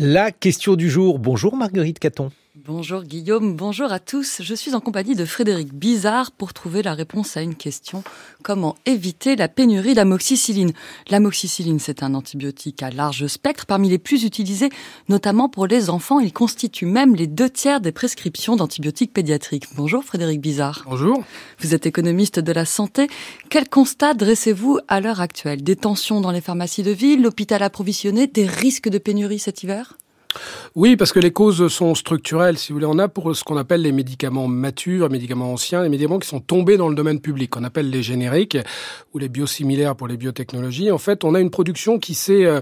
La question du jour. Bonjour Marguerite Caton. Bonjour Guillaume, bonjour à tous. Je suis en compagnie de Frédéric Bizarre pour trouver la réponse à une question. Comment éviter la pénurie d'amoxicilline? L'amoxicilline, c'est un antibiotique à large spectre, parmi les plus utilisés, notamment pour les enfants. Il constitue même les deux tiers des prescriptions d'antibiotiques pédiatriques. Bonjour Frédéric Bizarre. Bonjour. Vous êtes économiste de la santé. Quel constat dressez-vous à l'heure actuelle? Des tensions dans les pharmacies de ville, l'hôpital approvisionné, des risques de pénurie cet hiver? Oui, parce que les causes sont structurelles. Si vous voulez, on a pour ce qu'on appelle les médicaments matures, les médicaments anciens, les médicaments qui sont tombés dans le domaine public, qu'on appelle les génériques ou les biosimilaires pour les biotechnologies. En fait, on a une production qui s'est euh,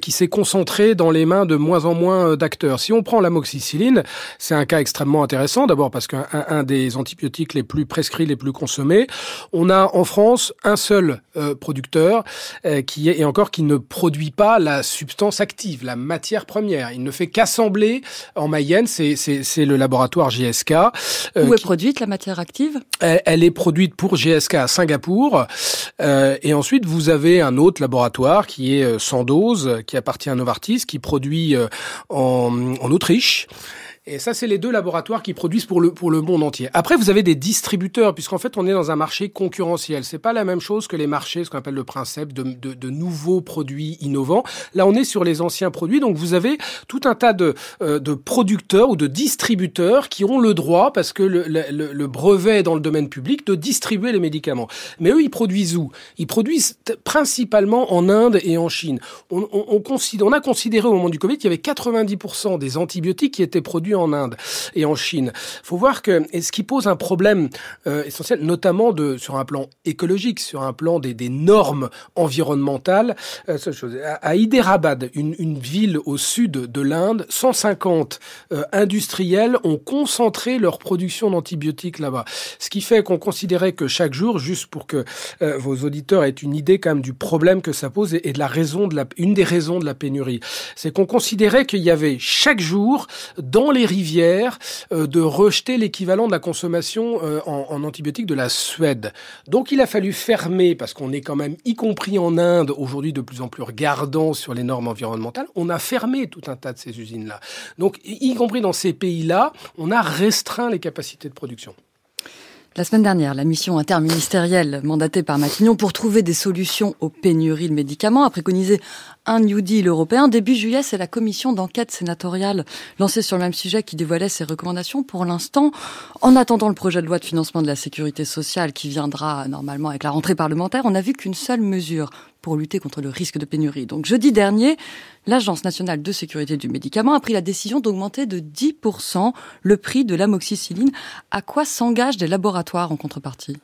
qui s'est concentrée dans les mains de moins en moins d'acteurs. Si on prend l'amoxicilline, c'est un cas extrêmement intéressant. D'abord parce qu'un un des antibiotiques les plus prescrits, les plus consommés, on a en France un seul euh, producteur euh, qui est et encore qui ne produit pas la substance active, la matière première il ne fait qu'assembler en Mayenne, c'est le laboratoire GSK. Euh, Où est produite la matière active? Elle, est produite pour GSK à Singapour. Euh, et ensuite, vous avez un autre laboratoire qui est euh, Sandoz, qui appartient à Novartis, qui produit en, en Autriche. Et ça, c'est les deux laboratoires qui produisent pour le, pour le monde entier. Après, vous avez des distributeurs, puisqu'en fait, on est dans un marché concurrentiel. C'est pas la même chose que les marchés, ce qu'on appelle le principe de, de, nouveaux produits innovants. Là, on est sur les anciens produits. Donc, vous avez tout un tas de, euh, de producteurs ou de distributeurs qui ont le droit, parce que le, le, brevet est dans le domaine public, de distribuer les médicaments. Mais eux, ils produisent où? Ils produisent principalement en Inde et en Chine. On, on, on, on a considéré au moment du Covid qu'il y avait 90% des antibiotiques qui étaient produits en Inde et en Chine. faut voir que et ce qui pose un problème euh, essentiel, notamment de sur un plan écologique, sur un plan des, des normes environnementales. Euh, chose. À, Hyderabad, une, une, ville au sud de l'Inde, 150 euh, industriels ont concentré leur production d'antibiotiques là-bas. Ce qui fait qu'on considérait que chaque jour, juste pour que euh, vos auditeurs aient une idée quand même du problème que ça pose et, et de la raison de la, une des raisons de la pénurie, c'est qu'on considérait qu'il y avait chaque jour dans les rivières euh, de rejeter l'équivalent de la consommation euh, en, en, antibiotiques de la Suède. Donc il a fallu fermer, parce qu'on est quand même, y compris en Inde, aujourd'hui de plus en plus regardant sur les normes environnementales, on a fermé tout un tas de ces usines-là. Donc y compris dans ces pays-là, on a restreint les capacités de production. La semaine dernière, la mission interministérielle mandatée par Matignon pour trouver des solutions aux pénuries de médicaments a préconisé un New Deal européen. Début juillet, c'est la commission d'enquête sénatoriale lancée sur le même sujet qui dévoilait ses recommandations. Pour l'instant, en attendant le projet de loi de financement de la sécurité sociale qui viendra normalement avec la rentrée parlementaire, on n'a vu qu'une seule mesure pour lutter contre le risque de pénurie. Donc jeudi dernier, l'Agence nationale de sécurité du médicament a pris la décision d'augmenter de 10% le prix de l'amoxicilline. À quoi s'engagent des laboratoires en contrepartie?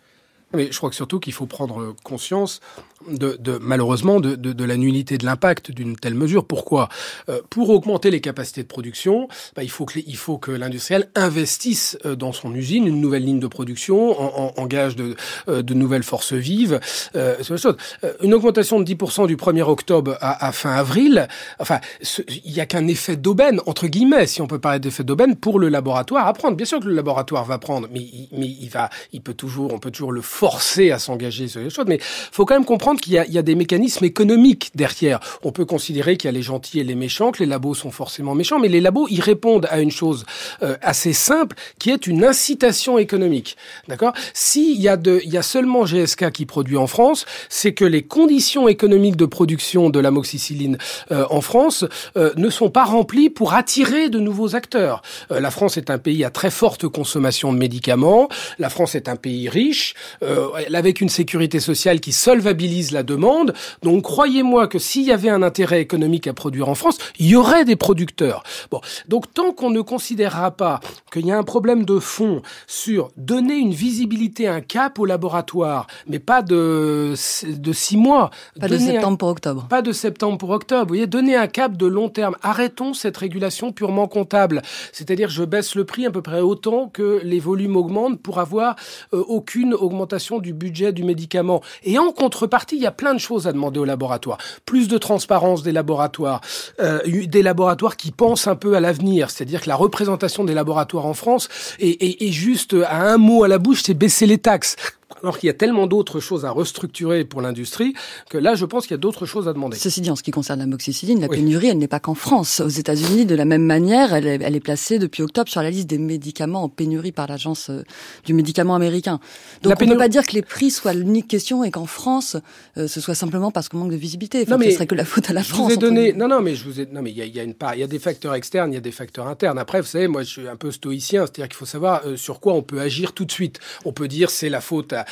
Mais je crois que surtout qu'il faut prendre conscience de, de malheureusement de, de, de, la nullité de l'impact d'une telle mesure. Pourquoi? Euh, Pour augmenter les capacités de production, bah, il faut que il faut que l'industriel investisse euh, dans son usine une nouvelle ligne de production, en, en, engage de, euh, de nouvelles forces vives. Euh, une augmentation de 10% du 1er octobre à, à fin avril, enfin, il n'y a qu'un effet d'aubaine entre guillemets, si on peut parler d'effet d'aubaine pour le laboratoire à prendre. Bien sûr que le laboratoire va prendre, mais, mais il va, il peut toujours, on peut toujours le forcer à s'engager sur les choses. Mais faut quand même comprendre qu'il y, y, a des mécanismes économiques derrière. On peut considérer qu'il y a les gentils et les méchants, que les labos sont forcément méchants, mais les labos, ils répondent à une chose euh, assez simple, qui est une incitation économique. D'accord? S'il y, a de, il y a seulement GSK qui produit en France, c'est que les conditions économiques de production de l'amoxicilline euh, en France euh, ne sont pas remplies pour attirer de nouveaux acteurs. Euh, la France est un pays à très forte consommation de médicaments. La France est un pays riche, euh, avec une sécurité sociale qui solvabilise la demande. Donc croyez-moi que s'il y avait un intérêt économique à produire en France, il y aurait des producteurs. Bon, donc tant qu'on ne considérera pas qu'il y a un problème de fond sur donner une visibilité, un cap au laboratoire, mais pas de de six mois, pas de septembre un, pour octobre, pas de septembre pour octobre. Vous voyez, donner un cap de long terme. Arrêtons cette régulation purement comptable, c'est-à-dire je baisse le prix à peu près autant que les volumes augmentent pour avoir euh, aucune augmentation du budget du médicament. Et en contrepartie il y a plein de choses à demander aux laboratoires. Plus de transparence des laboratoires, euh, des laboratoires qui pensent un peu à l'avenir, c'est-à-dire que la représentation des laboratoires en France est, juste à un mot à la bouche, c'est baisser les taxes alors qu'il y a tellement d'autres choses à restructurer pour l'industrie que là, je pense qu'il y a d'autres choses à demander. Ceci dit, en ce qui concerne la moxicilline, la pénurie, elle n'est pas qu'en France. Aux États-Unis, de la même manière, elle est, elle est, placée depuis octobre sur la liste des médicaments en pénurie par l'agence euh, du médicament américain. Donc on ne peut pas dire que les prix soient l'unique question et qu'en France, euh, ce soit simplement parce qu'on manque de visibilité. Enfin, non, mais ce serait que la faute à la je France. Vous ai donné... Non, non, mais je vous ai... non, mais il y a, y a, une part, il y a des facteurs externes, il y a des facteurs internes. Après, vous savez, moi, je suis un peu stoïcien, c'est-à-dire qu'il faut savoir euh, sur quoi on peut agir tout de suite. On peut dire c'est la faute à,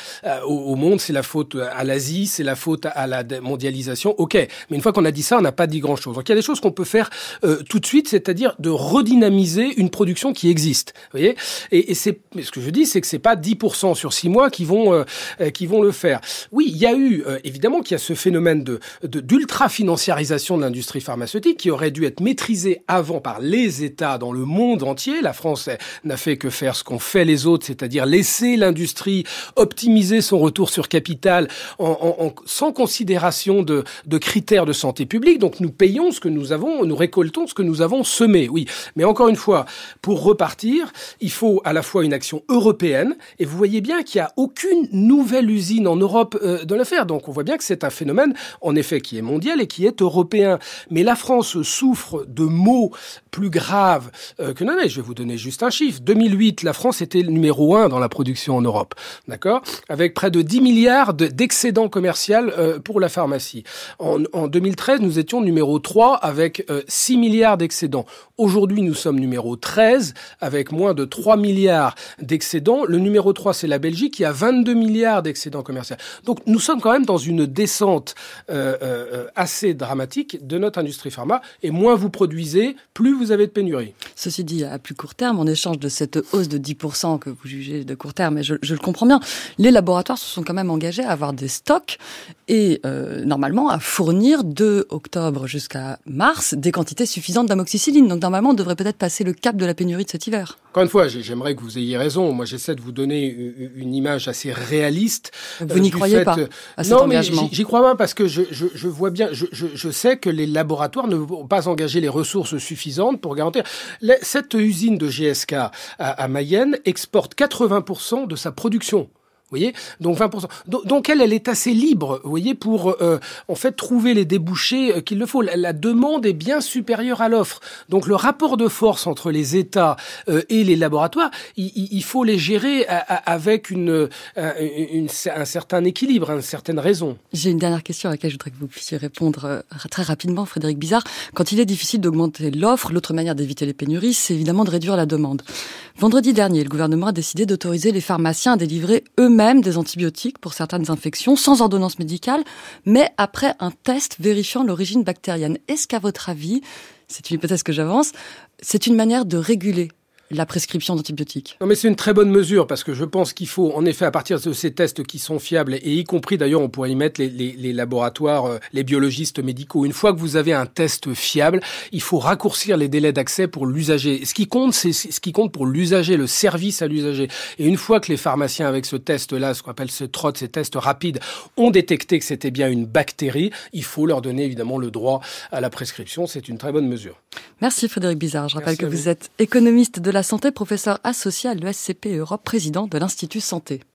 au, monde, c'est la faute à l'Asie, c'est la faute à la mondialisation. Ok, mais une fois qu'on a dit ça, on n'a pas dit grand-chose. Donc il y a des choses qu'on peut faire euh, tout de suite, c'est-à-dire de redynamiser une production qui existe. Vous voyez? Et, et c'est ce que je dis, c'est que c'est pas 10% sur 6 mois qui vont euh, euh, qui vont le faire. Oui, il y a eu évidemment qu'il y a ce phénomène de d'ultra financiarisation de l'industrie pharmaceutique qui aurait dû être maîtrisé avant par les États dans le monde entier. La France n'a fait que faire ce qu'ont fait les autres, c'est-à-dire laisser l'industrie optimiser son retour sur capital sans considération de, de critères de santé publique. Donc nous payons ce que nous avons, nous récoltons ce que nous avons semé. Oui, mais encore une fois, pour repartir, il faut à la fois une action européenne. Et vous voyez bien qu'il n'y a aucune nouvelle usine en Europe euh, de le faire. Donc on voit bien que c'est un phénomène, en effet, qui est mondial et qui est européen. Mais la France souffre de maux plus graves euh, que non. Je vais vous donner juste un chiffre. 2008, la France était le numéro un dans la production en Europe, d'accord, avec près de 10 milliards d'excédents commerciaux euh, pour la pharmacie. En, en 2013, nous étions numéro 3 avec 6 euh, milliards d'excédents. Aujourd'hui, nous sommes numéro 13 avec moins de 3 milliards d'excédents. Le numéro 3, c'est la Belgique qui a 22 milliards d'excédents commerciaux. Donc nous sommes quand même dans une descente euh, euh, assez dramatique de notre industrie pharma. Et moins vous produisez, plus vous avez de pénurie. Ceci dit, à plus court terme, en échange de cette hausse de 10% que vous jugez de court terme, et je, le comprends bien, les laboratoires se sont quand même engagés à avoir des stocks et euh, normalement à fournir de octobre jusqu'à mars des quantités suffisantes d'amoxicilline. Donc normalement, on devrait peut-être passer le cap de la pénurie de cet hiver. Encore une fois, j'aimerais que vous ayez raison. Moi, j'essaie de vous donner une image assez réaliste. Vous n'y croyez pas à cet non, engagement mais j'y crois pas parce que je, je, je vois bien, je, je, sais que les laboratoires ne vont pas engager les ressources suffisantes pour garantir. Cette usine de GSK à, à Mayenne exporte 80% de sa production Donc 20%. Donc elle, elle est assez libre, vous voyez, pour euh, en fait trouver les débouchés euh, qu'il le faut. La, demande est bien supérieure à l'offre. Donc le rapport de force entre les États euh, et les laboratoires, il, faut les gérer avec un certain équilibre, une certaine raison. J'ai une dernière question à laquelle je voudrais que vous puissiez répondre très rapidement, Frédéric Bizarre. Quand il est difficile d'augmenter l'offre, l'autre manière d'éviter les pénuries, c'est évidemment de réduire la demande. Vendredi dernier, le gouvernement a décidé d'autoriser les pharmaciens à délivrer eux-mêmes même des antibiotiques pour certaines infections sans ordonnance médicale, mais après un test vérifiant l'origine bactérienne. Est-ce qu'à votre avis, c'est une hypothèse que j'avance, c'est une manière de réguler la prescription d'antibiotiques. Non, mais c'est une très bonne mesure parce que je pense qu'il faut, en effet, à partir de ces tests qui sont fiables et y compris d'ailleurs, on pourrait y mettre les, laboratoires, euh, les biologistes médicaux. Une fois que vous avez un test fiable, il faut raccourcir les délais d'accès pour l'usager. Ce qui compte, c'est ce qui compte pour l'usager, le service à l'usager. Et une fois que les pharmaciens, avec ce test-là, ce qu'on appelle ce TROT, ces tests rapides, ont détecté que c'était bien une bactérie, il faut leur donner évidemment le droit à la prescription. C'est une très bonne mesure. Merci Frédéric Bizarre. Je rappelle que vous êtes économiste de la santé, professeur associé à l'ESCP Europe, président de l'Institut Santé.